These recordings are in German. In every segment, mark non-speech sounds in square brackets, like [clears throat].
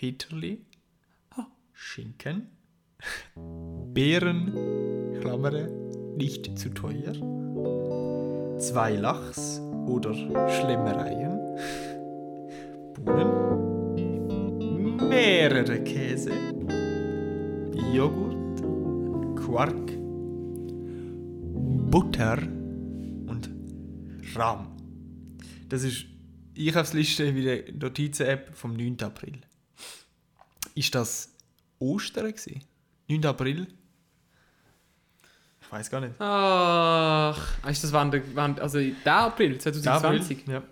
Peterli, Schinken, Beeren, Klammern, nicht zu teuer, zwei Lachs oder Schlemmereien, Bohnen, mehrere Käse, Joghurt, Quark, Butter. Und Rahm. Das ist Einkaufsliste wie der Notizen-App vom 9. April. Ist das Ostern gewesen? 9. April? Ich weiß gar nicht. Ach, ist das wann, der- wann, also der April 2020? April? Ja.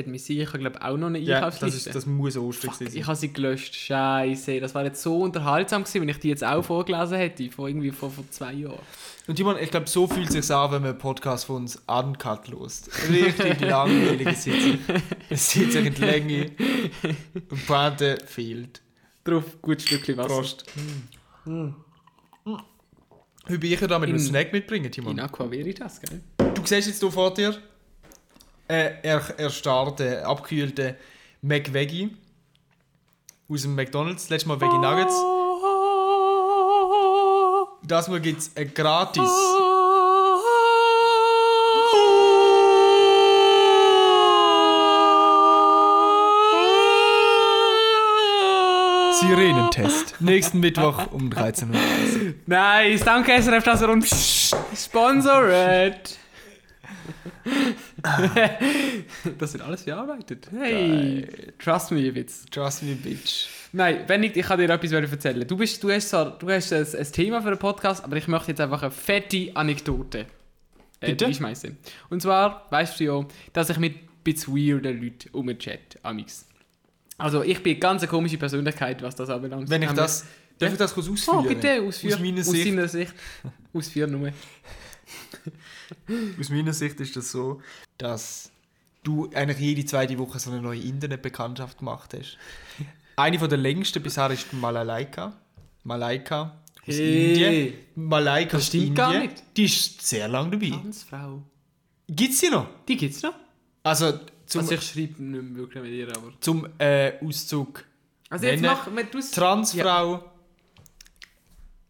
Hat mich sicher, glaube ich, auch noch eine ja das, Einkaufsliste. ist, das muss Ostern Fuck, gewesen ich sein. habe sie gelöscht. Scheiße, das war jetzt so unterhaltsam gewesen, wenn ich die jetzt auch vorgelesen hätte, vor irgendwie vor, vor zwei Jahren. Und Timon, ich glaube, so fühlt es sich an, wenn man einen Podcast von uns uncut lost. Richtig langweilig sich. [laughs] Es sitzt sich in die Länge und Pointe fehlt. Drauf, gut Stückchen Wasser. Prost. Wie bin ich ja da mit einem In- Snack mitbringen, Timon? In Aqua Veritas, gell? Du siehst jetzt hier vor dir, äh, er, er starrte abgekühlte McVeggie aus dem McDonalds. Letztes Mal Veggie Nuggets. Das Mal gibt es ein gratis. Sirenentest. Nächsten Mittwoch um 13 Uhr. Nice, danke SRF, dass er uns sponsoret. [laughs] das wird alles bearbeitet. Hey, trust me, Witz. Trust me, bitch. Nein, wenn nicht, ich kann dir etwas erzählen. Du, bist, du hast, zwar, du hast ein, ein Thema für einen Podcast, aber ich möchte jetzt einfach eine fette Anekdote äh, einschmeißen. Und zwar, weißt du ja, dass ich mit ein bisschen weirden Leuten umchat, amix. Also ich bin eine ganz komische Persönlichkeit, was das anbelangt. Wenn ich das. Darf ich das kurz Oh, ausführen? bitte, ausführen. Aus meiner Aus Sicht. deiner Sicht. Ausführen nur. [laughs] Aus meiner Sicht ist das so, dass du eigentlich jede zweite Woche so eine neue Internetbekanntschaft gemacht hast. Eine von der längsten bisher ist Malalaika. Malaika aus Hey. Indien. Malaika Das aus Indien. gar nicht. Die ist sehr lange dabei. Transfrau. Gibt es die noch? Die gibt's noch? Also zum, Also ich schreibe nicht mehr wirklich mit ihr, aber... zum äh, Auszug Also jetzt mach, du's... Transfrau.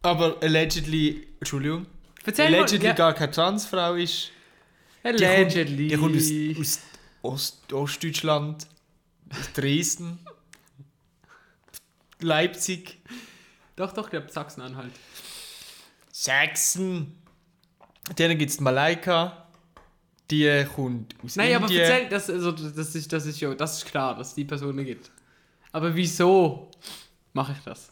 Aber allegedly, Entschuldigung, Erzähl allegedly mal. Ja. gar keine Transfrau ist. Die Allegedly. kommt, die kommt aus, aus Ost, Ostdeutschland, aus Dresden, Leipzig, Doch, doch, ich glaube Sachsen-Anhalt. Sachsen. Dann gibt es Malaika, die kommt aus Nein, aber Indien. erzähl, das, also, das, ist, das ist ja, das ist klar, dass es die Personen gibt. Aber wieso mache ich das?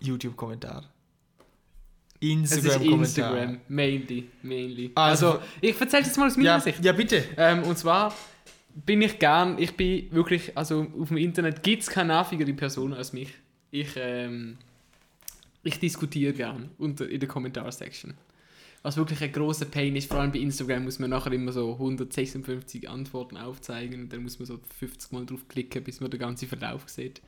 YouTube-Kommentar. Es ist Instagram-Kommentar. Instagram, mainly, mainly. Also- Also, ich erzähle jetzt mal aus meiner Ja, Sicht. ja, bitte. Ähm, und zwar bin ich gern, ich bin wirklich, also auf dem Internet gibt es keine nervigere Person als mich. Ich, ähm, ich diskutiere gern unter, in der Kommentarsection. Was wirklich ein großer Pain ist, vor allem bei Instagram muss man nachher immer so 156 Antworten aufzeigen und dann muss man so 50 Mal drauf klicken, bis man den ganzen Verlauf sieht.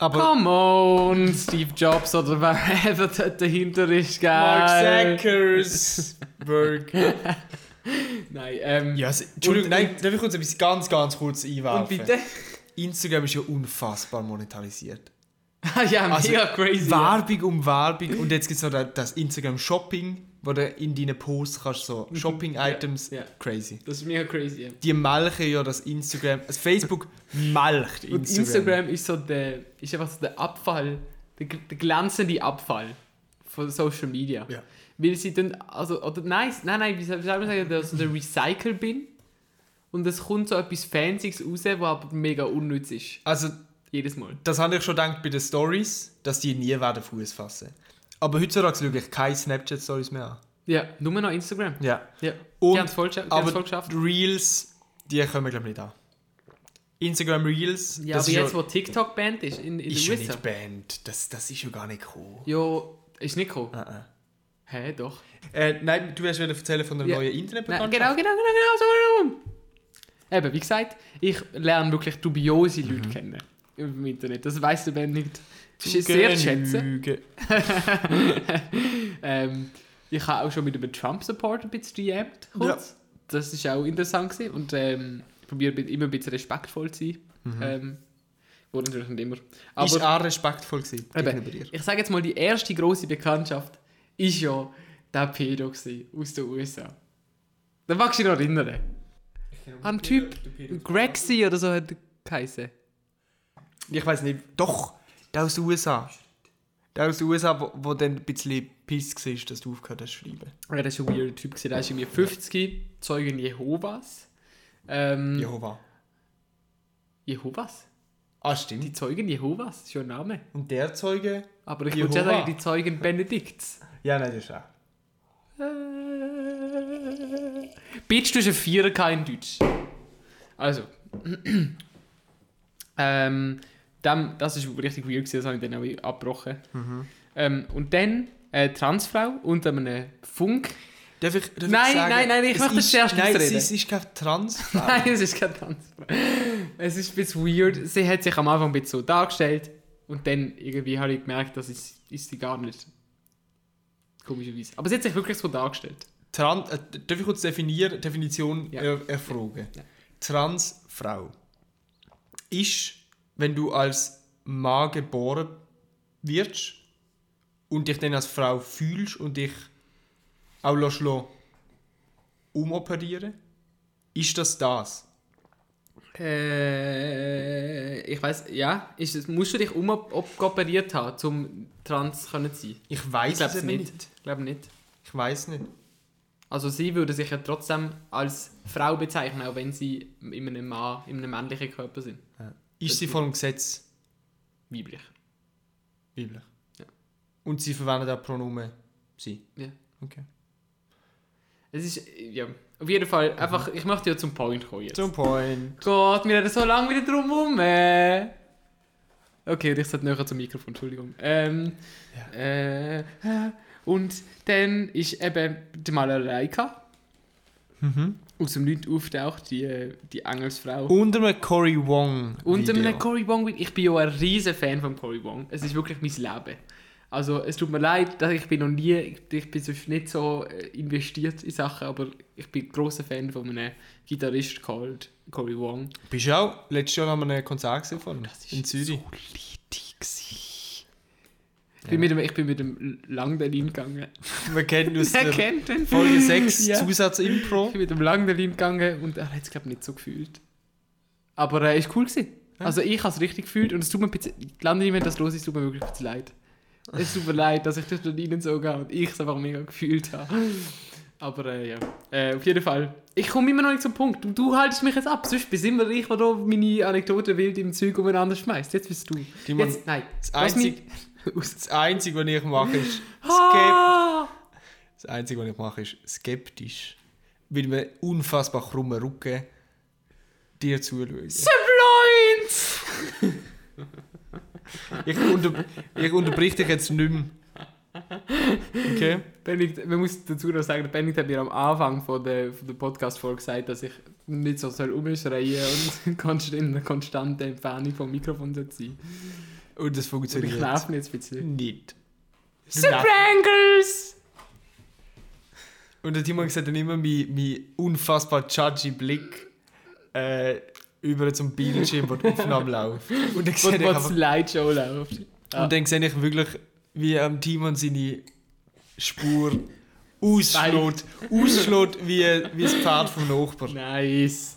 Aber Come on, Steve Jobs oder wer [laughs] dort dahinter ist, geil. Mark Zuckersberg. [laughs] Nein, ähm, ja, se- Entschuldigung, Und- nein, darf ich kurz etwas ganz, ganz kurz einwerfen? und bitte? Instagram ist ja unfassbar monetarisiert. [laughs] ja, mega Also, crazy. ja. Werbung um Werbung und jetzt gibt es noch das- das Instagram Shopping, wo du in deinen Posts kannst so Shopping-Items, Mhm. Ja, ja. crazy. Das ist mega crazy. Ja. Die melken ja das Instagram, das Facebook melkt Instagram. Und Instagram ist so der, ist einfach so der Abfall, der, der glänzende Abfall von Social Media. Ja. Weil sie dann, also, oder nein, nein, nein, wie soll man sagen, der, so der Recycle bin und es kommt so etwas Fancyes raus, was aber mega unnütz ist. Also, Jedes Mal. das habe ich schon gedacht bei den Stories, dass die nie werden Fuß fassen. Aber heutzutage schaue ich keine Snapchat-Stories mehr an. Ja, nur noch Instagram. Ja. Ja. Und- die haben es voll, die Aber voll geschafft. Reels, die kommen glaube ich nicht an. Instagram Reels, Ja, das aber ist jetzt, ja, wo TikTok banned ist, in, in ist ja USA. nicht Band. Das, das ist ja gar nicht cool. Ja, ist nicht gekommen. Uh -uh. Hä, doch. Äh, nein, du hast wieder erzählen von der Ja. neuen Internetbekanntschaft. genau, genau, genau, genau, so. Eben, wie gesagt, ich lerne wirklich dubiose Leute Mhm. kennen im Internet. Das weiss der Ben nicht sch- sehr zu schätzen. [laughs] Ähm, ich habe auch schon mit einem Trump-Supporter ein bisschen DM'd, kurz. Das ist auch interessant gewesen. Und ähm, probiere bi- immer ein bisschen respektvoll zu sein. Ähm, wurde natürlich nicht immer. Aber ist auch respektvoll gewesen gegenüber dir. ich sage jetzt mal, die erste große Bekanntschaft ist ja der Pedo aus den USA. Da magst du dich noch erinnern. Ein Typ, Grexy oder so hat er geheißen. Ich weiß nicht. Doch, der aus den USA. Der aus den USA, wo, wo dann ein bisschen piss war, dass du aufgehört hast zu schreiben. Ja, das ist ein weirder Typ. Der ist irgendwie 50, Zeugen Jehovas. Ähm, Jehova. Jehovas? Ah, Die stimmt. Zeugen Jehovas, ist schon ein Name. Und der Zeuge? Aber ich würde ja sagen, die Zeugen Benedikts. Ja, nein, das ist auch. Äh, Bitch, du hast ein Vierer in Deutsch. Also. [clears throat] ähm, dann, das ist richtig weird, gewesen, das habe ich dann auch abgebrochen. Ähm, und dann eine Transfrau unter einem Funk. Darf ich, darf Nein, ich sagen, nein, nein, ich es möchte ist- zuerst Nein, es ist, es ist kein Trans. [laughs] Nein, es ist kein Transfrau. Es ist ein bisschen weird. Sie hat sich am Anfang ein bisschen so dargestellt und dann irgendwie habe ich gemerkt, das ist, ist sie gar nicht. Komischerweise. Aber sie hat sich wirklich so dargestellt. Trans, äh, darf ich kurz definieren, Definition Ja. er, erfragen? Ja. Transfrau ist, wenn du als Mann geboren wirst und dich dann als Frau fühlst und dich auch lässt umoperieren ist das das? Äh, ich weiß, ja. Ist es, musst du dich umoperiert haben, um trans können zu sein? Ich weiß glaube es nicht. nicht. Ich glaube nicht. Ich weiß nicht. Also sie würde sich ja trotzdem als Frau bezeichnen, auch wenn sie in einem Mann, in einem männlichen Körper sind. Ist sie von dem Gesetz Weiblich. weiblich? Ja. Und sie verwendet auch Pronomen sie? Ja. Okay. Es ist, ja, auf jeden Fall, einfach, ich möchte ja zum Point kommen jetzt. Zum Point. Gott, wir reden so lange wieder drum herum. Äh. Okay, ich sollte näher zum Mikrofon, Entschuldigung. Ähm, äh, und dann ist eben die Malaika Mhm. Aus dem Nichts auftaucht, die, die Engelsfrau. Unter einem Cory Wong. Video. einem Cory Wong, ich bin ja ein riesen Fan von Cory Wong. Es ist wirklich mein Leben. Also es tut mir leid, dass ich bin noch nie, ich, bin sonst nicht so äh, investiert in Sachen, aber ich bin ein grosser Fan von einem Gitarrist called Cory Wong. Bist du auch letztes Jahr an einem Konzert gesehen von in Zürich? so litig Ich bin, mit dem, ich bin mit dem Langdelin gegangen. [laughs] Wir kennen aus der kennt den? Folge 6 Ja. Zusatz-Impro. Ich bin mit dem Langdelin gegangen und er hat es glaube nicht so gefühlt. Aber er äh, ist cool gewesen. Also ich habe es richtig gefühlt und es tut mir ein bisschen, Langdelin, wenn das los ist, tut mir wirklich ein leid. Es tut mir leid, dass ich das dort ihnen so gehe und ich es einfach mega gefühlt habe. Aber äh, ja, äh, auf jeden Fall. Ich komme immer noch nicht zum Punkt. Und du haltest mich jetzt ab. Sonst bin immer ich, der da meine Anekdoten wild im Zeug umeinander schmeißt. Jetzt bist du. Die man- Jetzt, nein. Das mich- Einzige, [laughs] das Einzige, was ich mache, ist skeptisch. Ah! Das Einzige, was ich mache, ist skeptisch. Weil mir unfassbar krummen Rücken dir zuschauen. Subloins! [laughs] Ich, unter, ich unterbrich dich jetzt nicht mehr. Okay? [laughs] Benedikt, man muss dazu noch sagen, Benedikt hat mir am Anfang von der, von der Podcast-Folge gesagt, dass ich nicht so soll umschreien und [laughs] konst- in einer konstanten Entfernung vom Mikrofon soll sein Und das Und ich funktioniert nerv jetzt ein bisschen. nicht. Suprangles! Und der Timon sieht dann immer meinen mein unfassbar judgy Blick äh, über zum Bildschirm, wo die Aufnahme [laughs] läuft. Und dann sehe Wo ich die einfach Slideshow läuft. Ah. Und dann sehe ich wirklich, wie am Timon seine Spur ausschlägt. ausschlägt wie, wie das Pferd vom Nachbarn. Nice.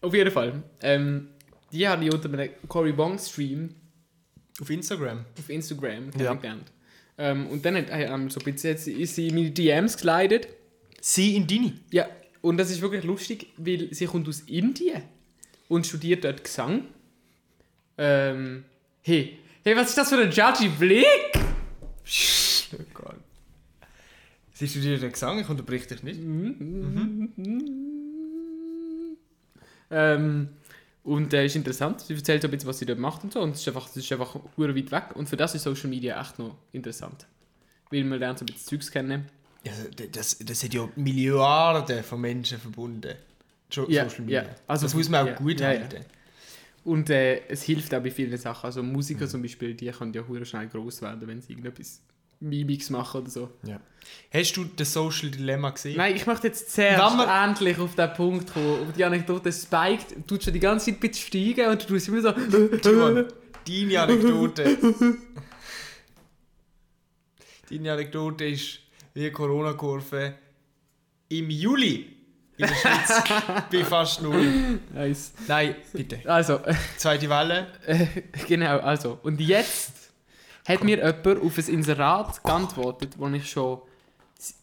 Auf jeden Fall. Ähm, die habe ich unter einem Cory Bong Stream Auf Instagram. auf Instagram Ja. kennengelernt. Ähm, und dann hat, ähm, so ein bisschen, jetzt ist sie in meine DMs geleitet. Sie in Dini. Ja, und das ist wirklich lustig, weil sie kommt aus Indien und studiert dort Gesang. Ähm, hey, hey, was ist das für ein judgy Blick? [laughs] Oh Gott. Sie studiert den Gesang, ich unterbrich dich nicht. Ähm, und äh, ist interessant. Sie erzählt so ein bisschen, was sie dort macht und so. Und es ist einfach, es ist einfach weit weg. Und für das ist Social Media echt noch interessant. Weil man lernt so ein bisschen Zeugs kennen. Ja, das, das hat ja Milliarden von Menschen verbunden. Ja, Social Media. ja. Also, das muss man auch ja, gut ja, ja. halten. Und äh, es hilft auch bei vielen Sachen. Also Musiker zum Beispiel, die können ja hure schnell groß werden, wenn sie irgendetwas Mimics machen oder so. Ja. Hast du das Social Dilemma gesehen? Nein, ich möchte jetzt wir- endlich auf den Punkt kommen. Auf die Anekdote spiked, du tust schon die ganze Zeit ein bisschen steigen und du tust immer so... [laughs] Timon, deine Anekdote. [laughs] deine Anekdote ist wie Corona-Kurve im Juli in der Schweiz [laughs] bei fast null. nice. Nein, bitte. Also, [laughs] Zweite Welle. äh, genau, also. Und jetzt hat mir jemand auf ein Inserat geantwortet, wo ich schon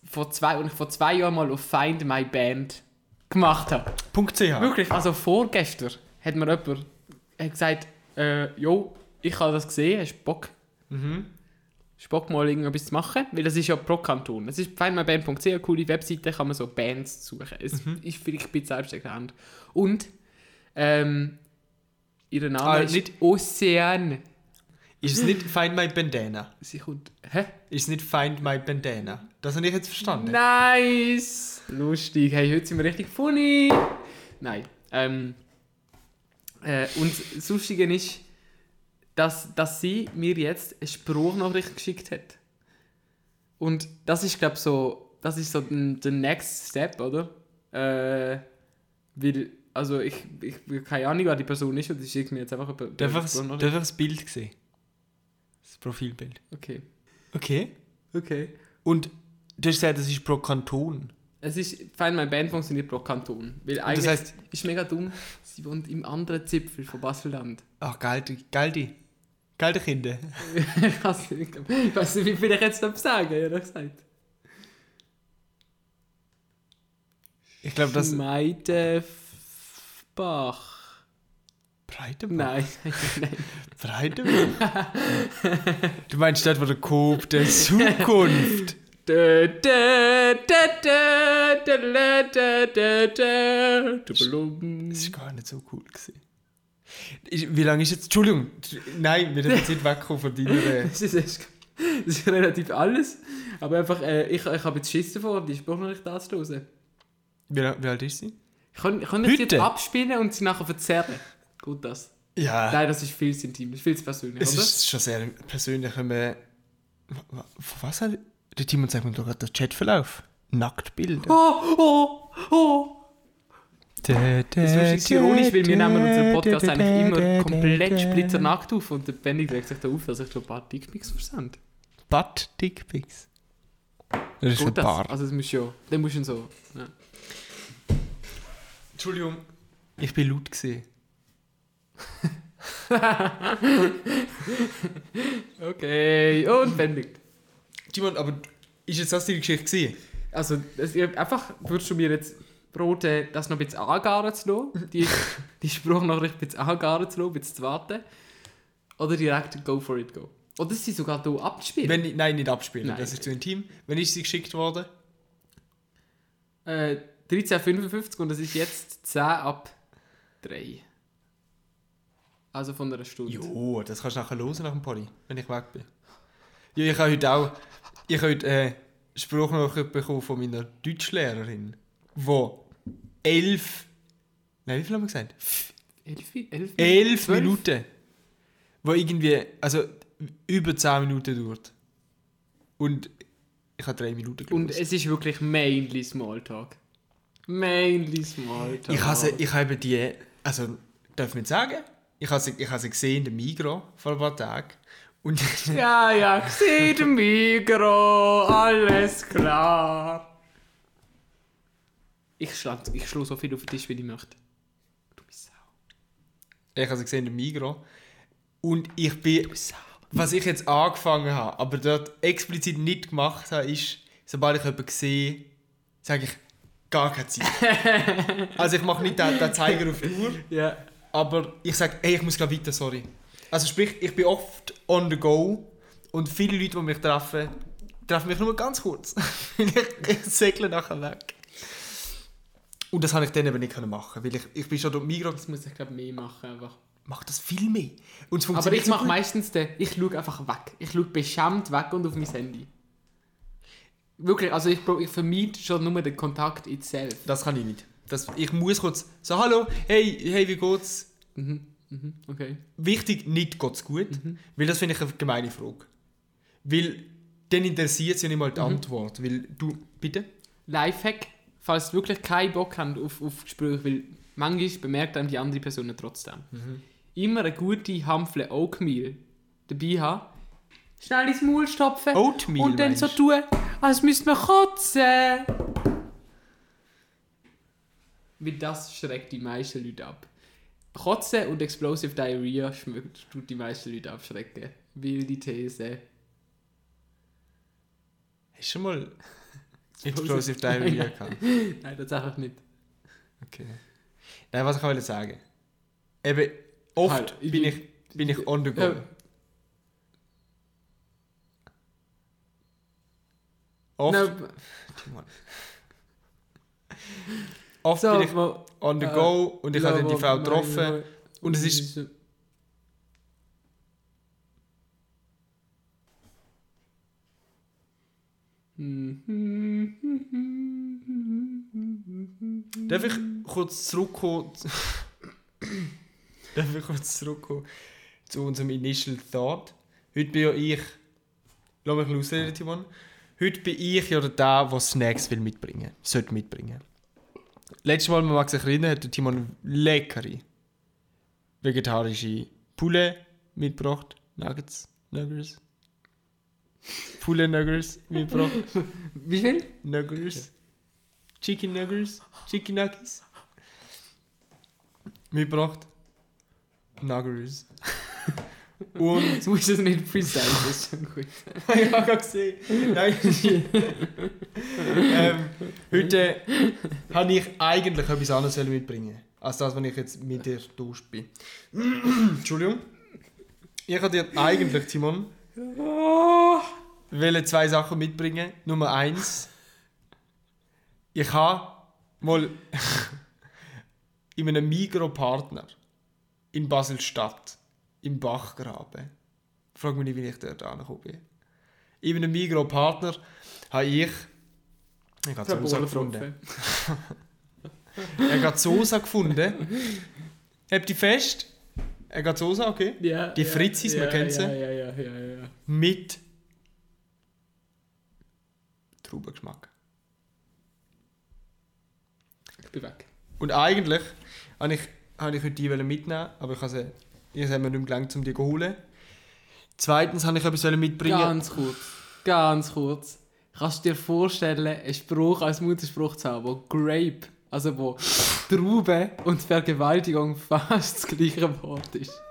vor zwei, ich vor zwei Jahren mal auf Find My Band gemacht habe. .ch. Wirklich, also vorgestern hat mir jemand hat gesagt, äh, jo, ich habe das gesehen, hast du Bock, Mhm. Bock mal irgendetwas zu machen? Weil das ist ja pro Kanton. Es ist findmyband.ch, eine coole Webseite, kann man so Bands suchen. Es Mhm. ist vielleicht ein bisschen selbsterklärend. Und, ähm, ihr Name Ah, ist nicht- Ocean. Ist es nicht Find My Bandana? Sie kommt, hä? Ist es nicht Find My Bandana? Das habe ich jetzt verstanden. Nice! Lustig. Hey, heute sind wir richtig funny. Nein. Ähm, äh, und das Lustige ist, dass, dass sie mir jetzt eine Spruchnachricht geschickt hat. Und das ist, glaube so, das ist so der Next Step, oder? Äh, weil, also ich, ich habe keine Ahnung, wer die Person ist und die schickt mir jetzt einfach eine Darf ich das- ich das Bild sehen? Das Profilbild. Okay. Okay. Okay. Und du hast gesagt, das ist pro Kanton. Es ist, Find My Band funktioniert pro Kanton. Weil eigentlich heisst- ist mega dumm, sie wohnt im anderen Zipfel von Basel-Land. Ach, geil, geil Gell, der Kinder? [laughs] ich weiß nicht, ich weiß nicht, wie viel ich jetzt sagen ehrlich gesagt. Ich glaube, das... Schmeidebach. Breitenbach? Nein. [laughs] Breitenbach? [laughs] du meinst dort, wo der Coop der Zukunft... Du Das war gar nicht so cool gewesen. Wie lange ist jetzt... Entschuldigung. Nein, wir sind jetzt nicht weggekommen von [laughs] deiner... Das ist, das ist relativ alles. Aber einfach, äh, ich, ich habe jetzt Schiss davor, die Sprachnachricht anzuhören. Wie, lang- wie alt ist sie? Ich kann, ich kann das jetzt abspielen und sie nachher verzerren. Gut das. Ja. Nein, das ist viel zu intim, das ist viel zu persönlich, Es oder? ist schon sehr persönlich, wenn man... Was hat... Der Timon sagt mir doch gerade den Chatverlauf. Nacktbilder. Oh, oh, oh. Das Das ist ironisch, weil wir nehmen unseren Podcast eigentlich immer komplett splitternackt auf und der Benny regt sich da auf, dass ich schon ein paar Dickpics versende. Butt Dickpics. Das ist ein Gut das? paar. Also das muss ja, dann musst du so... Ja. Entschuldigung. Ich bin laut gesehen. [laughs] Okay, und bändigt. Timon, aber ist jetzt das deine Geschichte gewesen? Also, das, einfach würdest du mir jetzt roten, das noch ein bisschen angaren zu lassen, [laughs] die, die Spruchnachricht ein bisschen angaren zu lassen, ein bisschen zu warten, oder direkt go for it, go. Oder sie sogar hier abzuspielen. Wenn, ich- nein, nicht abspielen, Nein, das ist zu intim. Wenn ist sie geschickt worden? Äh, 13.55 und es ist jetzt 10 ab 3. Also von einer Stunde. Jo, das kannst du nachher hören nach dem Pony, wenn ich weg bin. Ja, ich habe heute auch ich habe heute, äh, Spruchnachricht bekommen von meiner Deutschlehrerin, wo elf, nein, wie viel haben wir gesagt? 11, 11, Elf 12? Minuten, wo irgendwie, also über 10 Minuten dauert. Und ich habe drei Minuten Und gelesen. es ist wirklich mainly Smalltalk. Mainly Smalltalk. Ich habe ich habe die, also darf man sagen, ich habe sie, ich habe sie gesehen in der Migros vor ein paar Tagen. Und Ja, ja, [laughs] gesehen im Migro, alles klar. Ich schlage ich schlag so viel auf den Tisch, wie ich möchte. Du bist Sau. ich habe sie gesehen in der Migros. Und ich bin, was ich jetzt angefangen habe, aber dort explizit nicht gemacht habe, ist, sobald ich jemanden sehe, sage ich, gar keine Zeit. [laughs] also ich mache nicht den, den Zeiger auf die Uhr, Ja. aber ich sage, hey, ich muss gleich weiter, sorry. Also sprich, ich bin oft on the go und viele Leute, die mich treffen, treffen mich nur ganz kurz. [laughs] ich, ich segle nachher weg. Und das habe ich dann eben nicht machen, weil ich, ich bin schon durch Migros, Das muss ich glaube mehr machen einfach. mache das viel mehr. Und es Aber ich mache so meistens den, ich schaue einfach weg. Ich schaue beschämt weg und auf mein Handy. Wirklich, also ich, ich vermeide schon nur den Kontakt itself. Das kann ich nicht. Das, ich muss kurz so, hallo, hey, hey, wie geht's? Mhm, mhm, okay. Wichtig, nicht geht's gut, Mhm. weil das finde ich eine gemeine Frage. Weil dann interessiert sie ja nicht mal die Mhm. Antwort. Weil du, bitte? Lifehack, falls ihr wirklich keinen Bock habt auf, auf Gespräche, weil manchmal bemerkt dann die andere Person trotzdem. Immer eine gute Hampfle Oatmeal dabei haben. Schnell ins Maul stopfen. Oatmeal, Und dann so tun, als müsste man kotzen. Weil das schreckt die meisten Leute ab. Kotzen und Explosive Diarrhea schmeckt, tut die meisten Leute abschrecken. Wilde These. Hast du schon mal Explosive Diarrhea gehabt? Nein, tatsächlich nicht. Okay. Nein, was ich wollte sagen. Eben, oft Halt, ich- bin, ich, bin ich on the go. Ja. Oft, Nein, Timon. oft so, bin ich on the äh, go und ich habe dann die Frau getroffen. Und es ist- Darf ich kurz zurückkommen? [coughs] Darf ich kurz zurückkommen zu unserem Initial Thought? Heute bin ja ich. Lass mich ausreden, Timon. Heute bin ich ja der, der Snacks will mitbringen sollte mitbringen. Letztes Mal, man mag sich erinnern, hat Timon leckere vegetarische Poulet mitgebracht. Nuggets, Nuggets. Poulet Nuggets mitgebracht. [laughs] Wie viel? Nuggets. Chicken Nuggets. Chicken Nuggets. Mitgebracht. Nuggets. [laughs] Und. Jetzt musst du es nicht freestylen, das ist schon gut. [laughs] ich habe gerade gesehen. Nein. ähm, heute habe ich eigentlich etwas anderes mitbringen als das, was ich jetzt mit dir durch bin. [clears throat] Entschuldigung. Ich habe dir eigentlich, Timon, wollte zwei Sachen mitbringen. Nummer eins. Ich habe mal [laughs] in einem Migro-Partner in Basel-Stadt im Bachgraben. Frag mich nicht, wie ich dort angekommen bin. In einem Migro-Partner habe ich. Ich habe Sosa gefunden. [laughs] Ich habe Sosa gefunden. Habt ihr fest? Er geht Sosa, okay? Ja, Die Fritzis, man kennt sie. Ja, ja, ja, ja. Mit Traubengeschmack. Ich bin weg. Und eigentlich habe ich, habe ich heute die wollen mitnehmen, aber ich habe sie, ich habe mir nicht mehr gelangt, um die zu holen. Zweitens habe ich etwas wollen mitbringen. Ganz kurz. Ganz kurz. Kannst du dir vorstellen, einen Spruch als Mutterspruch zu haben, wo Grape, also wo Traube und Vergewaltigung [laughs] fast das gleiche Wort ist?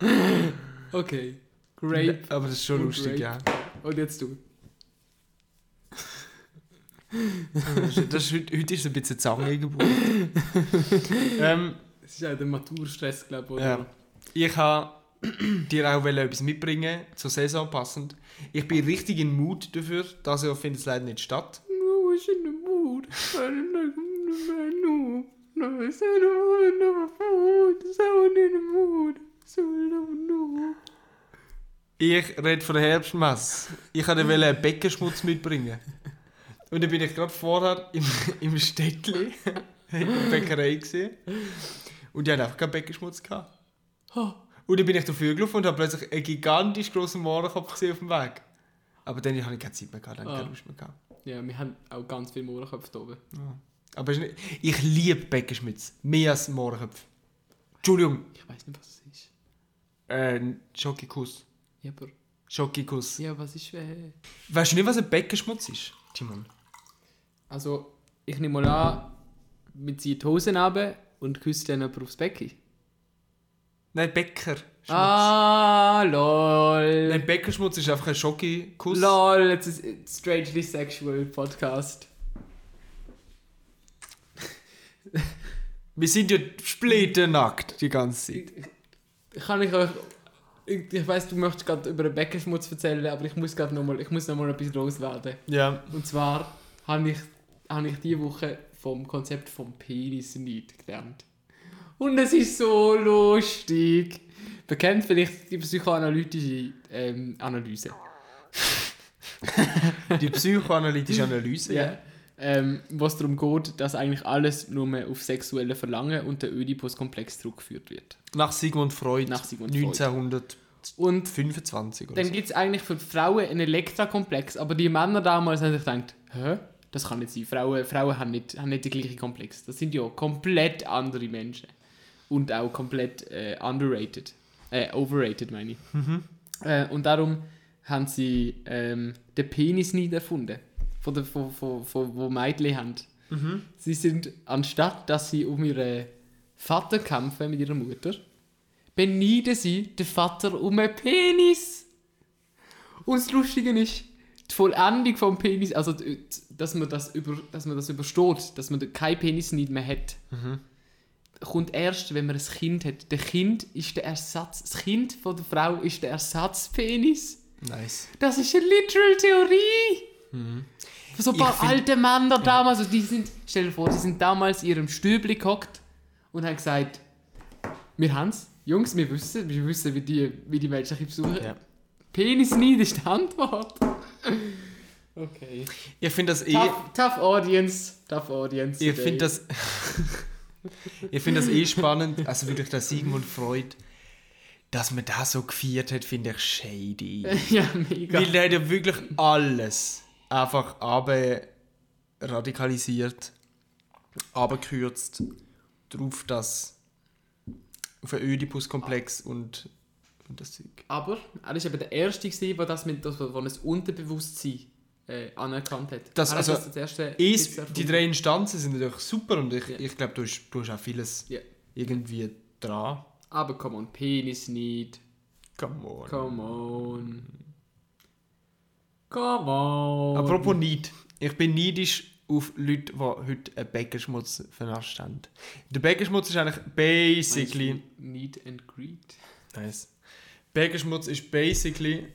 [laughs] okay. Grape. Aber das ist schon lustig, ja. Grape. Und jetzt du. Das ist, das ist, heute, ist es ein bisschen Zange Geburt. ähm, Das ist ja der Maturstress, glaube ich. Ja. ich habe [clears throat] dir auch etwas mitbringen, zur Saison passend. Ich bin richtig in Mut dafür, das Jahr findet es leider nicht statt. No, ist in the mood. I'm not no. No, it's in no. Ich rede von der Herbstmesse. Ich [laughs] wollte einen Beckenschmutz mitbringen. Und dann bin ich gerade vorher im, [laughs] im Städtli [laughs] in der Bäckerei gesehen. Und die hatten einfach keinen Beckenschmutz gehabt. Und dann bin ich dafür gelaufen und habe plötzlich einen gigantisch grossen Mohrenkopf gesehen auf dem Weg. Aber dann habe ich keine Zeit mehr gehabt, dann Ah. keine Lust mehr gehabt. Ja, wir haben auch ganz viele Mohrenköpfe da oben. Aber es ist nicht, ich liebe Beckenschmutz. Mehr als Mohrenköpfe. Entschuldigung, Ich weiß nicht, was es ist. äh, Schokikus. Ja, aber. Schokikus. Ja, was ist. Äh... Weißt du nicht, was ein Beckenschmutz ist, Timon? Also, ich nehme mal an, wir ziehen die Hosen runter und küssen dann jemanden aufs Becken. Nein, Bäcker. Ah, lol. Nein, Beckenschmutz ist einfach ein Schokikus. Lol, it's a strangely sexual podcast. Wir sind ja splitternackt die ganze Zeit. Kann ich euch. Ich, ich weiß, du möchtest gerade über den Beckenschmutz erzählen, aber ich muss gerade nochmal noch mal etwas loswerden. Ja. Und zwar habe ich, habe ich diese Woche vom Konzept vom Penis nicht gelernt. Und es ist so lustig. Bekennt vielleicht die psychoanalytische ähm, Analyse. [laughs] Die psychoanalytische Analyse. Ja. Ähm, was darum geht, dass eigentlich alles nur mehr auf sexuelle Verlangen und der Oedipus-Komplex zurückgeführt wird. Nach Sigmund Freud. Nach Sigmund Freud. 1900. Und 25 oder dann gibt es eigentlich für Frauen einen Elektra-Komplex, aber die Männer damals haben sich gedacht, hä? Das kann nicht sein. Frauen, Frauen haben, nicht, haben nicht den gleichen Komplex. Das sind ja komplett andere Menschen. Und auch komplett äh, underrated. Äh, overrated, meine ich. Äh, und darum haben sie ähm, den Penis nie erfunden. Von der, von, von, von, wo Mädchen haben. Sie sind, anstatt dass sie um ihren Vater kämpfen mit ihrer Mutter, beneiden sie den Vater um einen Penis. Und das Lustige ist, die Vollendung vom Penis, also d- dass man das, über, dass man das übersteht, dass man keinen Penis nicht mehr hat, kommt erst, wenn man ein Kind hat. Der Kind ist der Ersatz, das Kind von der Frau ist der Ersatzpenis. Nice. Das ist eine literal Theorie. Von so ein paar alte Männer damals, also die sind, stell dir vor, die sind damals in ihrem Stübli gehockt und haben gesagt, wir haben's, Jungs, wir wissen, wir wissen, wie die, wie die menschliche Besucher. Ja. Penis nicht ist die Antwort. Okay. Ich finde das eh. Tough, tough Audience, tough Audience. Ich finde das. [laughs] ich finde das eh spannend. Also wirklich der Sigmund Freud, dass man das so gefeiert hat, finde ich shady. [laughs] ja, mega. Weil der hat ja wirklich alles einfach aber radikalisiert, abgekürzt, drauf das auf einen Oedipus-Komplex und, und das Zeug. Aber er war eben der Erste, gewesen, der das mit das, wo ein Unterbewusstsein äh, anerkannt hat. Das- er also, das als erste erfunden. die drei Instanzen sind natürlich super und ich, Ja. ich glaube, du, hast- du hast auch vieles Ja. irgendwie dran. Aber come on, Penis nicht. Come on. Come on. Come on. Apropos Neid. Ich bin neidisch auf Leute, die heute einen Bäckerschmutz vernascht haben. Der Bäckerschmutz ist eigentlich basically... Need and Greed. Nice. Bäckerschmutz ist basically...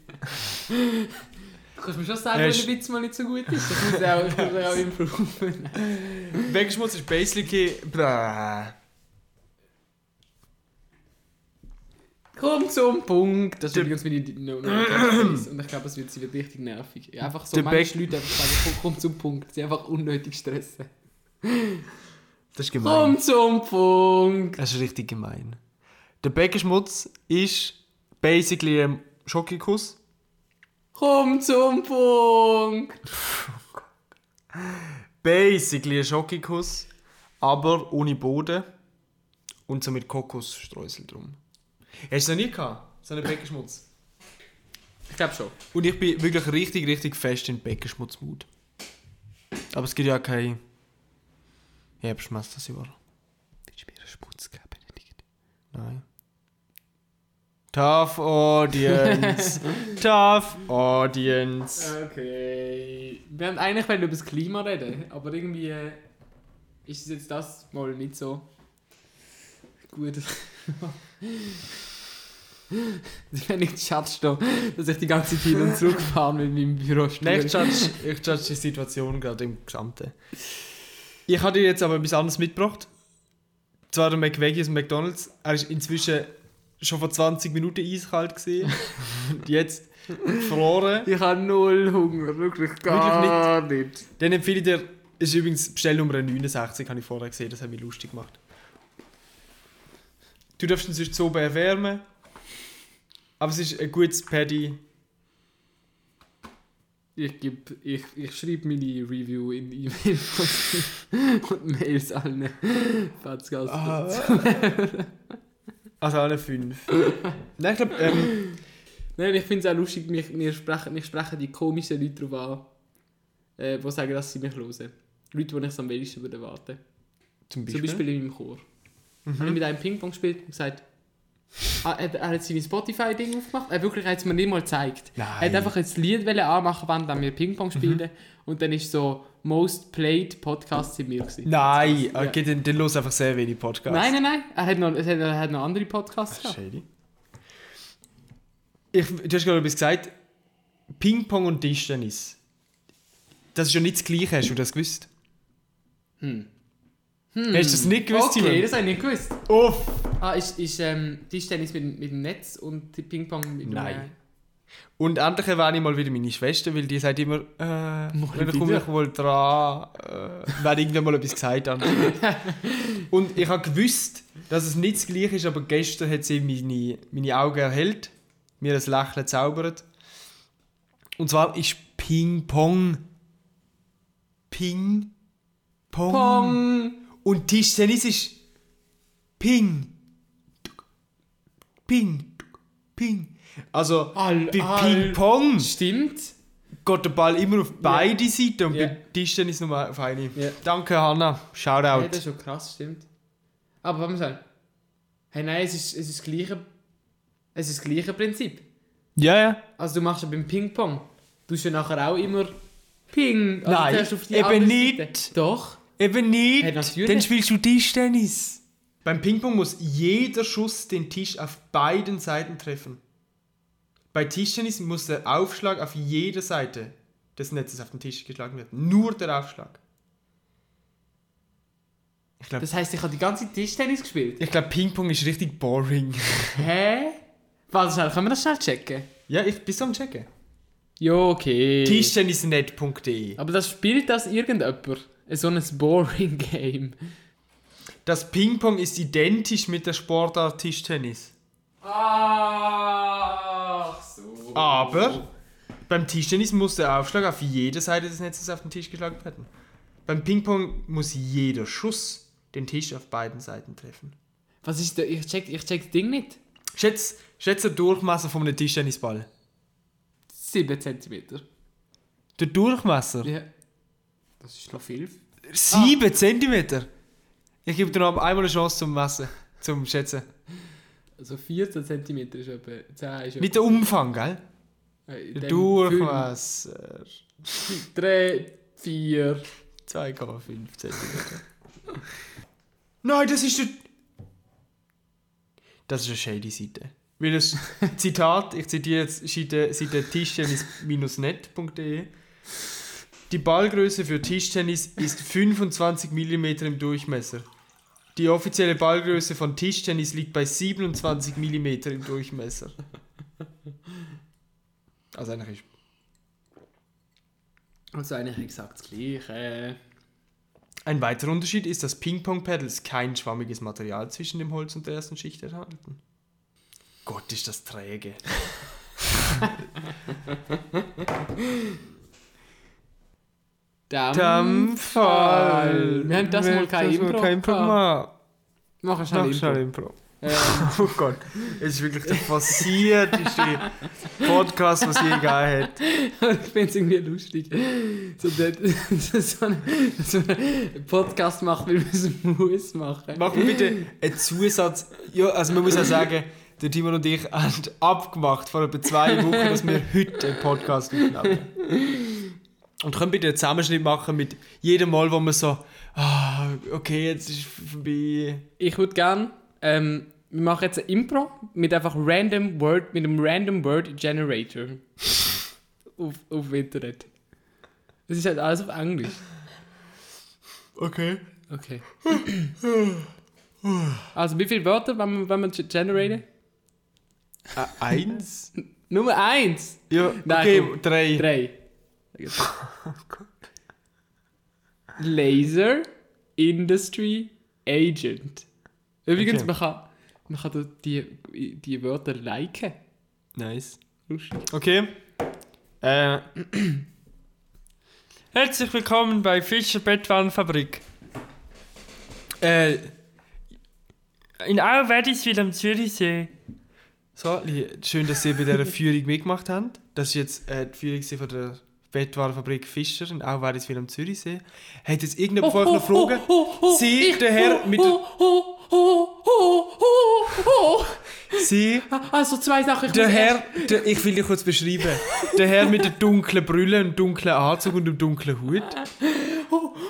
Du kannst mir schon sagen, wenn der Witz mal nicht so gut ist. Das muss auch, das muss auch improven. Bäckerschmutz ist basically... Blah. Komm zum Punkt. Das ist übrigens meine no, no, Und ich glaube, es wird, sie wird richtig nervig. Einfach so manche Leute einfach sagen, komm, komm zum Punkt. Sie einfach unnötig stressen. Das ist gemein. Komm zum Punkt. Das ist richtig gemein. Der Bäckerschmutz ist basically ein Schokokuss. Komm zum Punkt. Basically ein Schokokuss, aber ohne Boden und so mit Kokosstreusel drum. Hast du noch nie gehabt? So einen Bäckerschmutz? Ich glaube schon. Und ich bin wirklich richtig, richtig fest in Bäckerschmutzmut. Aber es gibt ja kein Herbstmess das Jahr. Willst du mir einen Schmutz geben, Benedikt? Nein. Tough Audience. [laughs] Tough Audience. Okay. Wir haben eigentlich wollen über das Klima reden, aber irgendwie äh, ist es jetzt das mal nicht so gut. [laughs] Ich judge da, dass ich die ganze Zeit hin und zurück fahre mit meinem Büro Nein, ich judge, ich judge die Situation gerade im Gesamten. Ich habe dir jetzt aber etwas anderes mitgebracht. Zwar der McVeggie aus dem McDonalds. Er ist inzwischen schon vor 20 Minuten eiskalt gesehen. [laughs] Und jetzt gefroren. Ich habe null Hunger, wirklich gar nicht. Dann empfehle ich dir, ist übrigens Bestellnummer 69, habe ich vorher gesehen, das hat mich lustig gemacht. Du darfst ihn sonst so oben erwärmen. Aber es ist ein gutes Paddy. Ich, geb, ich, ich schreibe meine Review in E-Mail [laughs] und Mails allen Podcast. Also alle fünf. [laughs] Nein, ich glaube, ähm, Nein, ich finde es auch lustig, mich, mir, sprechen, mich sprechen die komischen Leute darauf an, äh, die sagen, dass sie mich hören. Leute, die ich am wenigsten würde erwarten. zum Zum Beispiel. Beispiel in meinem Chor. Habe ich mit einem Ping-Pong gespielt und gesagt, ah, er, er hat seine Spotify-Ding aufgemacht. Er wirklich, er hat es mir nicht mal gezeigt. Nein. Er hat einfach ein Lied wollen anmachen, während wir Ping-Pong spielen. Und dann ist so Most Played Podcast in mir. Gewesen. Nein, Ja. okay, dann, dann los einfach sehr wenig Podcasts. Nein, nein, nein. Er hat noch, er hat, noch andere Podcasts gehabt. Shady. Ich, du hast gerade etwas gesagt. Ping-Pong und Tischtennis. Das ist ja nicht das Gleiche, hast du das gewusst? Hm. Hast du das nicht gewusst, Okay, Simon? das habe ich nicht gewusst. Uff! Ah, ist, ist ähm, Tischtennis mit, mit dem Netz und Ping-Pong mit dem... Nein. Und endlich erwähne ich mal wieder meine Schwester, weil die sagt immer, äh, dann komme ich wohl dran, äh, wenn irgendwann mal etwas gesagt hat. [laughs] Und ich habe gewusst, dass es nicht das Gleiche ist, aber gestern hat sie meine, meine Augen erhellt mir ein Lächeln zaubert. Und zwar ist Ping-Pong. Ping-Pong. Pong! Und Tischtennis ist Ping. Ping. Ping. Also All- bei Ping-Pong Stimmt. geht der Ball immer auf beide Seiten und Ja. bei Tischtennis nur auf eine. Ja. Danke, Hanna. Shoutout. Ja, das ist schon krass, stimmt. Aber was man sagen? Hey, nein, es ist, es ist das gleiche. Es ist das gleiche Prinzip. ja, ja. Also du machst ja beim Ping-Pong. Du hast ja nachher auch immer Ping. Also Nein, zuerst auf die eben nicht. Seite. Doch. Eben nicht. Hey. Dann spielst du Tischtennis. Beim Ping-Pong muss jeder Schuss den Tisch auf beiden Seiten treffen. Bei Tischtennis muss der Aufschlag auf jeder Seite des Netzes auf den Tisch geschlagen werden. Nur der Aufschlag. Ich glaube, Das heisst, ich habe die ganze Zeit Tischtennis gespielt. ich glaub, Ping-Pong ist richtig boring. [laughs] Hä? Warte schnell, können wir das schnell checken? ja, ich bin so am Checken. Ja, okay. Tischtennisnet.de Aber das spielt das irgendjemand? So ein boring [laughs] Game. Das Ping-Pong ist identisch mit der Sportart Tischtennis. So. Aber beim Tischtennis muss der Aufschlag auf jede Seite des Netzes auf den Tisch geschlagen werden. Beim Ping-Pong muss jeder Schuss den Tisch auf beiden Seiten treffen. Was ist da? Ich check, ich check das Ding nicht. Schätz, schätz den Durchmesser von einem Tischtennisball. 7 cm. Der Durchmesser? Ja. Das ist noch viel. 7 Zentimeter? Ich gebe dir noch einmal eine Chance zum Messen, zum Schätzen. Also 14 cm ist etwa. 10 ist Nicht der Umfang, gell? Äh, Durchmesser. fünf, 3, 4. 2,5 Zentimeter. [laughs] Nein, das ist der. Das ist eine shady Seite. Weil das [laughs] Zitat, ich zitiere jetzt Seite tischtennis-net.de. Die Ballgröße für Tischtennis ist 25 mm im Durchmesser. Die offizielle Ballgröße von Tischtennis liegt bei 27 mm im Durchmesser. Also eigentlich ist Also eigentlich exakt das gleiche. Ein weiterer Unterschied ist, dass Ping-Pong-Paddle ist kein schwammiges Material zwischen dem Holz und der ersten Schicht enthalten. Gott, ist das träge. [laughs] Dampffall. Wir haben das mal kein Impro. Kein Impro gemacht. Mach schnell Mach Impro. Impro. Ähm, [laughs] Oh Gott, es ist wirklich der passierteste Podcast, was je gegeben hat. [laughs] ich finde es irgendwie lustig. So, der, [laughs] so, einen, so einen Podcast macht, weil man es muss machen. Mach mir bitte einen Zusatz. Ja, also man muss ja sagen, der Timon und ich haben abgemacht vor etwa zwei Wochen, dass wir heute einen Podcast aufnehmen. Und können bitte einen Zusammenschnitt machen mit jedem Mal, wo man so, ah, okay, jetzt ist es vorbei. Ich würde gerne, ähm, wir machen jetzt ein Impro mit einfach random Word, mit einem random Word Generator. [laughs] auf, auf Internet. Das ist halt alles auf Englisch. Okay. Okay. Also wie viele Wörter, wenn man, wenn man generieren? Äh, eins? Nummer eins. Ja, Nein, okay, komm. drei. Drei. [laughs] Laser Industry Agent. Übrigens, Okay. man kann, man kann die, die Wörter liken. Nice. Lustig. Okay. Äh. [clears throat] Herzlich willkommen bei Fischer Bettwarenfabrik. Äh. In Auwerdiswil am Zürichsee. So, schön, dass ihr bei dieser [laughs] Führung mitgemacht habt. Das ist jetzt äh, die Führung von der Bettwarenfabrik Fischer in Auwerdiswil am Zürichsee. Hat jetzt irgendjemand von euch noch Fragen? Sie, der Herr mit der-. Sie, Also zwei Sachen. Der Herr, der, ich will dich kurz beschreiben. Der Herr mit der dunklen Brille, dem dunklen Anzug und dem dunklen Hut.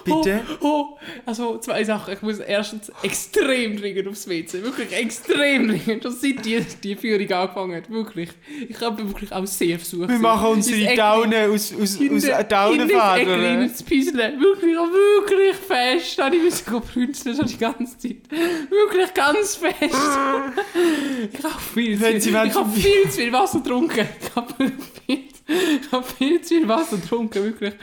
Bitte? Oh, oh, also zwei Sachen. Ich muss erstens extrem dringend aufs WC. Wirklich extrem dringend. Schon seit die, die Führung angefangen hat. Wirklich. Ich habe wirklich auch sehr versucht. Wir machen unsere Daunen aus, aus, aus Daunenfadern. ins Pieseln. Wirklich, wirklich fest. Da ich müssen brünzeln schon die ganze Zeit. Wirklich ganz fest. [laughs] ich habe viel, zu viel, ich habe viel zu viel Wasser getrunken. Ich habe viel, Ich habe viel zu viel Wasser getrunken, wirklich.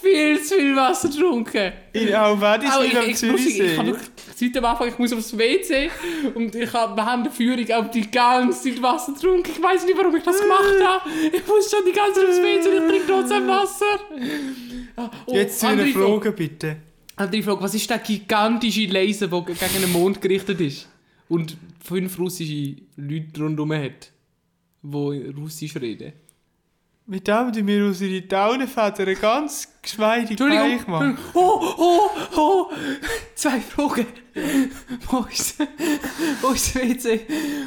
Viel zu viel Wasser getrunken. In Auch wie ich, am ich, lustig, ich Zürichsee. habe seit am Anfang, ich muss aufs WC und ich habe während der Führung auch die ganze Zeit Wasser getrunken. Ich weiß nicht, warum ich das gemacht habe. Ich muss schon die ganze Zeit aufs WC und ich trinke trotzdem Wasser. Ah, oh, Jetzt zu einer. Frage, bitte. Andere Frage, was ist der gigantische Laser, der gegen den Mond gerichtet ist und fünf russische Leute rundherum hat, die Russisch reden? Mit dem tun wir unsere Daunenfedern ganz geschmeidig weich machen. Oh, oh, oh! Zwei Fragen. Wo ist, wo ist das WC?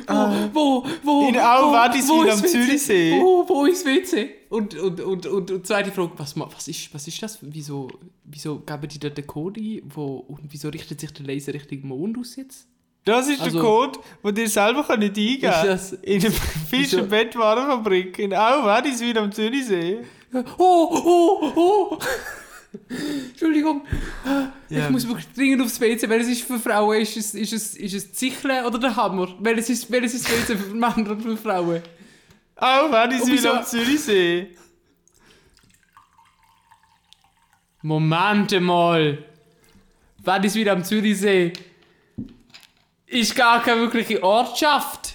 Wo, Ah. wo, wo? In wo- Auwediswil am? Zürichsee. Wo, wo ist das WC? Und, und, und, und, und zweite Frage, was, was, ist, was ist das? Wieso, wieso geben die dort den Code ein? Wo, und wieso richtet sich der Laser Richtung Mond aus jetzt? Das ist Also- der Code, den ihr selber könnt eingeben das- In der Fisch- und Bettwarenfabrik in Auwediswil am Zürichsee. Oh, oh, oh! Entschuldigung, Ja. ich muss wirklich dringend aufs WC. Welches ist für Frauen? Ist es, ist es, ist es Zichle oder der Hammer? Welches ist, welches ist WC für Männer oder für Frauen? Auwediswil wieso- am Zürichsee. Moment mal. Was ist wieder am Zürichsee? Ist gar keine wirkliche Ortschaft.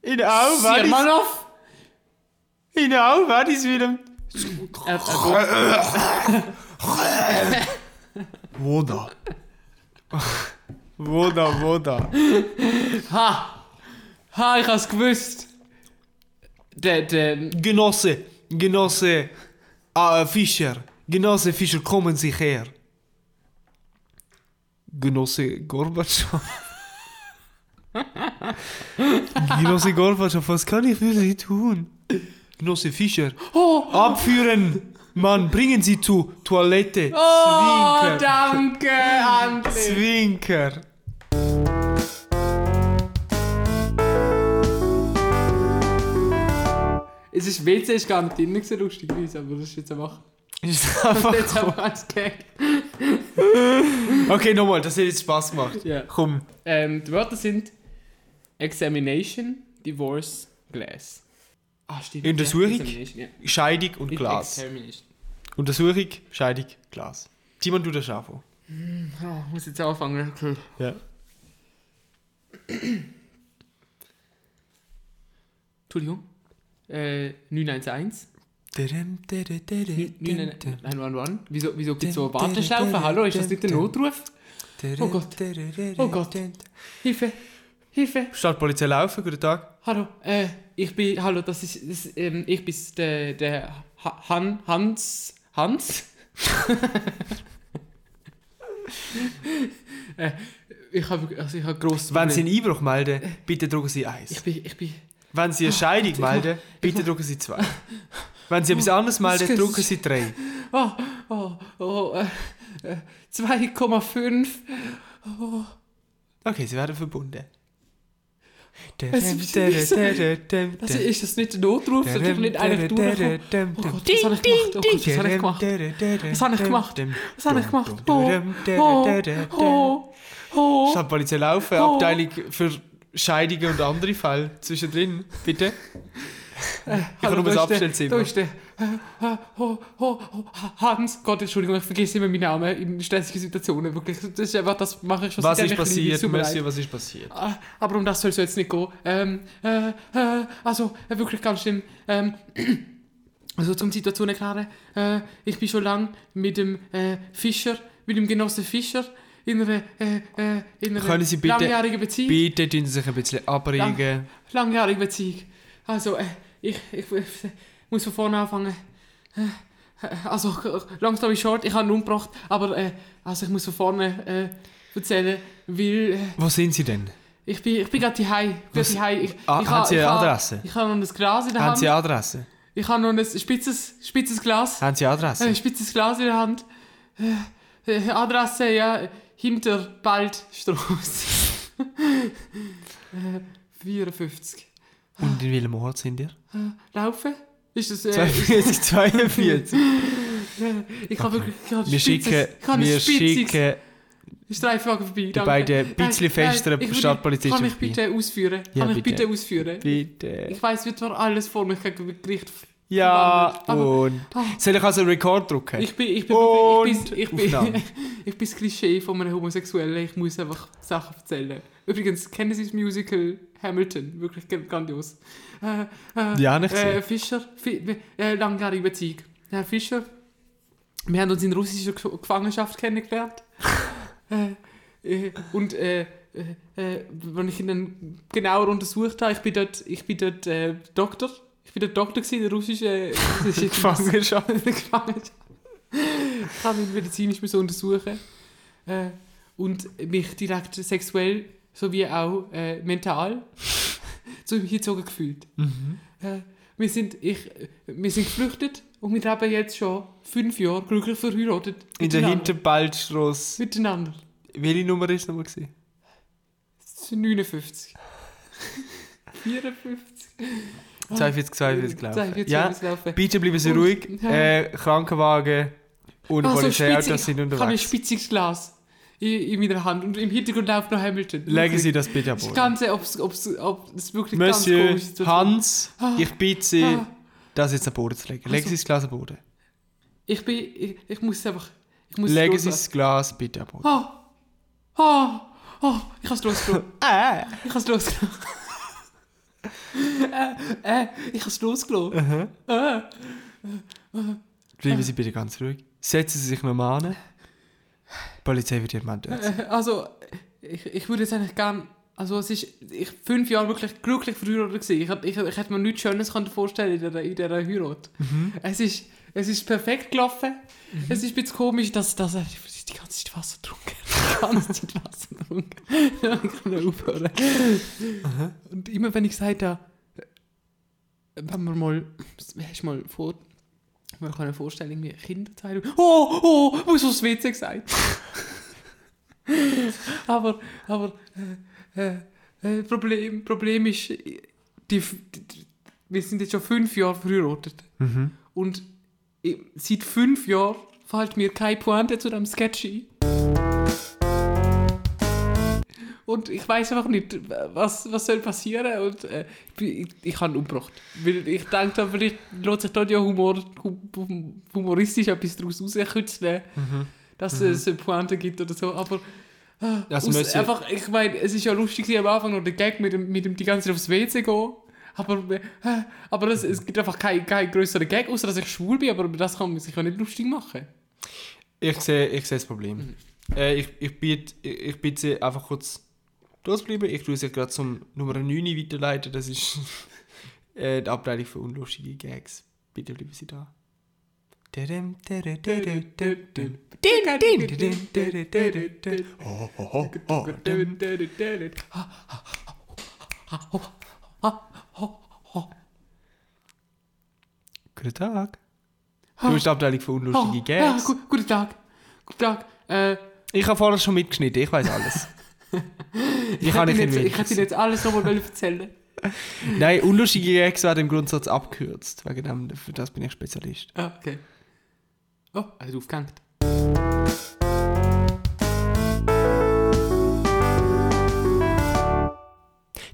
In Auwediswil Sirmanov? in Auwediswil am... Äh, äh, Wo da? wo da, wo da? ha! Ha, ich hab's gewusst. Der, der, Genosse, Genosse äh, Fischer, Genosse Fischer, kommen Sie her. Genosse Gorbatschow. Genosse Gorbatschow, was kann ich für Sie tun? Genosse Fischer, oh, abführen! Mann, bringen Sie zur Toilette. oh, Zwinker. danke, André. Zwinker. Es ist WC ist gar nicht drin, lustigerweise, aber das ist jetzt einfach. Ist einfach okay, nochmal, das hat jetzt Spaß gemacht. Ja. Komm. Ähm, die Wörter sind Examination, Divorce, Glass. Ah, stimmt. Untersuchung? Ja. Scheidung und Nicht Glas. Untersuchung, Scheidung, Glas. Timon, du das anfangen. Ah, ich muss jetzt anfangen, okay. Ja. Entschuldigung. Äh, 911. 911. Wieso, wieso gibt es so Warteschlaufen? Hallo, ist das nicht der Notruf? Oh Gott. Oh Gott. Hilfe! Hilfe! Stadtpolizei laufen, guten Tag. Hallo, äh, ich bin, hallo, das ist, das, ähm, ich bin der, der Ha- Han, Hans, Hans? [laughs] äh, ich habe, also ich habe gross Wenn Sie einen Einbruch melden, bitte drücken Sie 1. Ich bin, ich bin, Wenn Sie eine Scheidung ich melden, bitte drücken Sie 2. [laughs] Wenn Sie etwas anderes melden, das- drücken Sie 3. oh, oh, oh, äh, äh, 2,5. Okay, Sie werden verbunden. Es ist- Das ist das nicht der Notruf, soll ich nicht eigentlich durchkommen? Oh Gott, was habe ich gemacht? Oh Gott, was habe ich gemacht? Was habe ich gemacht? Was habe ich gemacht? Oh, oh, oh, oh. Stadtpolizei laufen, Oh. Abteilung für Scheidungen und andere Fälle zwischendrin, bitte. Ich habe Hallo, nur ein da ist der- Abstellzimmer. Da ist der. äh, äh, oh, oh, oh, Hans, Gott, Entschuldigung, ich vergesse immer meinen Namen in stressigen Situationen. Wirklich, das ist einfach, das mache ich schon Was ist passiert, Monsieur, was ist passiert? Ah, Aber um das soll es jetzt nicht gehen. Ähm, äh, äh, also, wirklich ganz schlimm. Ähm, [clears throat] also zum Situation erklären. Ich bin schon lange mit dem Fischer, mit dem Genossen Fischer in einer, äh, in einer Können Sie bitte- langjährigen Beziehung. Bitte tun Sie sich ein bisschen abregen. langjährige Beziehung. Also, äh, ich, ich, muss von vorne anfangen. Äh, also, long story short, ich habe ihn umgebracht, aber äh, also ich muss von vorne äh, erzählen, weil äh, Wo sind Sie denn? ich bin, ich bin gerade daheim. Ich daheim. Ich, Ah, ich haben Sie ich eine Adresse? Ich habe noch ein Glas in der Haben Hand. Sie Adresse? Ich habe noch ein spitzes, spitzes Glas. Haben Sie Adresse? Ein spitzes Glas in der Hand. Äh, äh, Adresse, ja, hinter Baldstraße. [laughs] äh, 54. Und in welchem Ort sind ihr? Laufen? Ist das... Äh, 42, 42. [laughs] ich habe wirklich... Ich habe Wir schicken, ich habe ein wir schicken Streifwagen vorbei. Die beiden bisschen Nein, festeren ich Stadtpolizisten Kann ich vorbei. bitte ausführen? Ja, kann ich bitte. bitte ausführen? Bitte. Ich weiss, wird zwar alles vor mich gegen Gericht Ja, aber- und. Ah. Soll ich also Rekord drücken? Ich bin, ich bin, Und ich bin, ich bin, Aufnahme. [laughs] ich bin das Klischee von einem Homosexuellen. Ich muss einfach Sachen erzählen. Übrigens, kennen Sie das Musical Hamilton? Wirklich grandios. Äh, äh, Ja, nicht äh, gesehen. Fischer, Fi äh, langjährige Beziehung. Herr Fischer, wir haben uns in russischer Ge- Gefangenschaft kennengelernt. [laughs] äh, äh, und äh, äh, äh, wenn ich ihn dann genauer untersucht habe, ich bin dort, ich bin dort äh, Doktor. Ich bin dort Doktor in der russischen [laughs] Gefangenschaft. [laughs] Gefangenschaft. Ich habe ihn medizinisch müssen untersuchen äh, und mich direkt sexuell sowie auch äh, mental [laughs] zu ihm hingezogen gefühlt. Mhm. Äh, wir, sind, ich, wir sind geflüchtet und wir leben jetzt schon fünf Jahre glücklich verheiratet. In der miteinander. Hinterbaldstrasse. Miteinander. Welche Nummer ist es nochmal? gewesen? Das sind 59. 54. 42, 42 Ah, gelaufen. 42 Ja, bitte bleiben Sie Und- ruhig. [laughs] ja. Äh, Krankenwagen und Ah, so Polizeiautos spitzig- sind Ich habe ein unterwegs. spitziges Glas in, in meiner Hand und im Hintergrund läuft noch Hamilton. Legen. Sie das bitte ab. Das Ganze, ob's, ob's, ob es wirklich ganz Monsieur komisch ist. Hans, Ah. ich bitte Sie, Ah. das jetzt am Boden zu legen. Legen Also- Sie das Glas am Boden. Ich bin, ich, ich muss einfach, ich muss Legen Sie das Glas bitte am Boden. Ah, ah, ah, ich habe es losgelassen. [laughs] Ah. Ich habe es losgelassen. äh, äh, ich habe es losgelassen. Aha. Äh, Bleiben Sie bitte ganz ruhig. Setzen Sie sich nochmal an. Polizei wird töten. äh, [laughs] also, ich, ich würde jetzt eigentlich gern, also es ist, ich fünf Jahre wirklich glücklich verheiratet gewesen. Ich, ich, ich hätte mir nichts Schönes vorstellen in dieser, in dieser Heirat. Es ist, es ist perfekt gelaufen. Es ist ein bisschen komisch, dass, dass er die ganze Zeit Wasser getrunken. Die ganze Zeit Wasser getrunken. [laughs] ich kann aufhören. Und immer wenn ich gesagt habe, wenn wir mal, hast du mal vor, man kann sich vorstellen, irgendwie Kinderzeit. Oh, oh, wo ist das WC gesagt? [laughs] aber, aber, äh, äh, äh, Problem, Problem ist, die, die, wir sind jetzt schon fünf Jahre verheiratet. Mhm. Und ich, seit fünf Jahren fällt mir keine Pointe zu dem Sketch ein. Und ich weiß einfach nicht, was, was soll passieren. Und äh, ich, ich, habe ihn umgebracht. Weil ich denke, vielleicht lässt sich dort ja Humor, hum- humoristisch etwas daraus rauskitzeln, dass es eine Pointe gibt oder so. Aber äh, Also aus, einfach, ich meine, es ist ja lustig am Anfang noch der Gag mit dem, mit dem die ganze Zeit aufs WC gehen. Aber, äh, aber es, es gibt einfach keinen kein größeren Gag, außer dass ich schwul bin, aber das kann man sich ja nicht lustig machen. Ich sehe ich sehe das Problem. Mhm. Äh, ich, ich, biete, ich, ich bitte Sie einfach kurz durchbleiben. Ich tue Sie gerade zum Nummer 9 weiterleiten. Das ist [laughs] äh, die Abteilung für unlustige Gags. Bitte bleiben Sie da. Guten Tag. Du bist die Abteilung für unlustige Oh, Gags. ja, gu guten Tag. Guten Tag. Äh, Ich habe vorher schon mitgeschnitten, ich weiß alles. [laughs] ich kann jetzt, ich hätte Ihnen jetzt alles nochmal erzählen Nein, unlustige Gags werden im Grundsatz abgekürzt. Wegen dem, für das bin ich Spezialist. Ah, okay. Oh, er hat aufgehängt.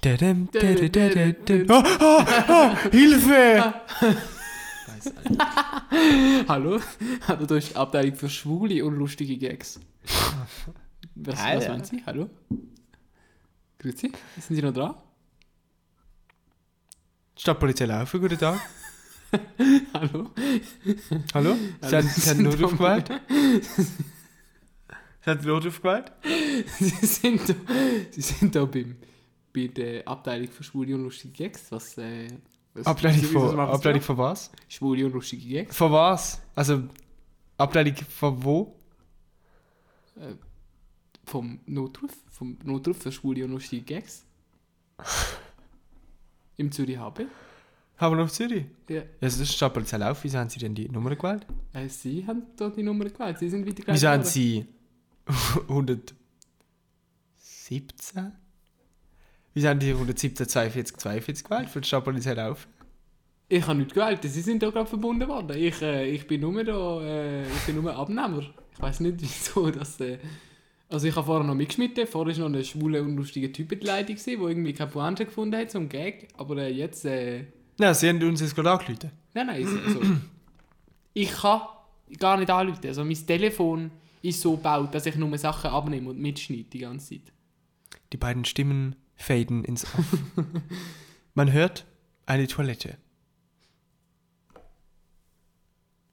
Dadam, dadam, dadam, dadam. Ah, Hilfe! [laughs] Hallo? Hallo, da ist die Abteilung für schwule und lustige Gags. [laughs] Was, was Alter. meinen Sie? Hallo? Grüezi, sind Sie noch dran? Stadtpolizei laufen, guten Tag. [laughs] Hallo? Hallo? Sie haben, Sie Sie haben? Sie haben Notruf gewählt? [laughs] Sie sind da, Sie sind da beim, bei der Abteilung für schwule und lustige Gags. Was, äh, was, Abteilung wieso von, Abteilung von was? Schwule und lustige Gags. Von was? Also, Abteilung von wo? Vom Notruf. Vom Notruf für schwule und lustige Gags. [laughs] Im Zürich HB. Haben wir noch Zürich? Ja. Ja, das ist Stadtpolizei laufen. Wieso haben Sie denn die Nummer gewählt? Äh, Sie haben da die Nummer gewählt. Sie sind weitergeleitet Wieso haben. Sie [laughs] 117? Wieso haben die 117, 42, 42 gewählt für die Stadtpolizei laufen? Ich habe nicht gewählt, sie sind da gerade verbunden worden. Ich, äh, ich bin nur da, äh, ich bin nur Abnehmer. Ich weiß nicht [laughs] wieso, dass. Äh, Also ich habe vorher noch mitgeschnitten, vorher war noch ein schwuler und lustiger Typ in der Leitung, der irgendwie keine Pointe gefunden hat, ein Gag. Aber äh, jetzt, äh, Ja, sie haben uns jetzt gerade angerufen. nein, nein, ist also, ich kann gar nicht anrufen. Also mein Telefon ist so gebaut, dass ich nur Sachen abnehme und mitschneide die ganze Zeit. Die beiden Stimmen faden ins Off. [laughs] Man hört eine Toilette.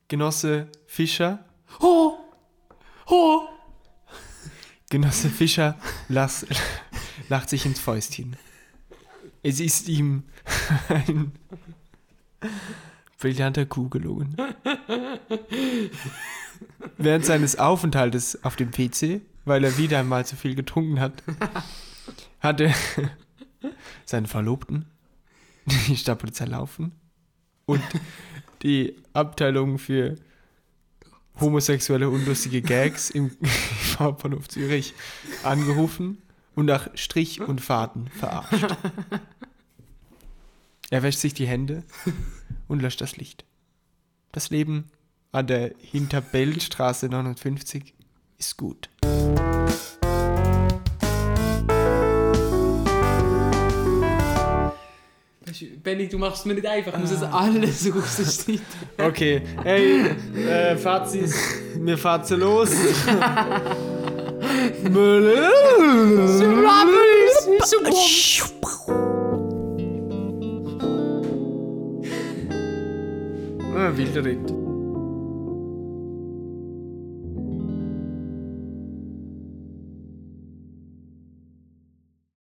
Genosse Fischer, Ho! Ho! Genosse Fischer las, lacht sich ins Fäustchen. Es ist ihm ein brillanter Coup gelungen. Während seines Aufenthaltes auf dem PC, weil er wieder einmal zu viel getrunken hat, hatte seinen Verlobten die Stadtpolizei laufen und die Abteilung für homosexuelle unlustige Gags im Hauptbahnhof Zürich angerufen und nach Strich und Faden verarscht. Er wäscht sich die Hände und löscht das Licht. Das Leben an der Hinterbellstraße 59 ist gut. Benny, du machst es mir nicht einfach, ich muss es alles rausschneiden. Okay, hey, äh, Fazis, wir fahren so los. [laughs] Ah, wilder Ritt.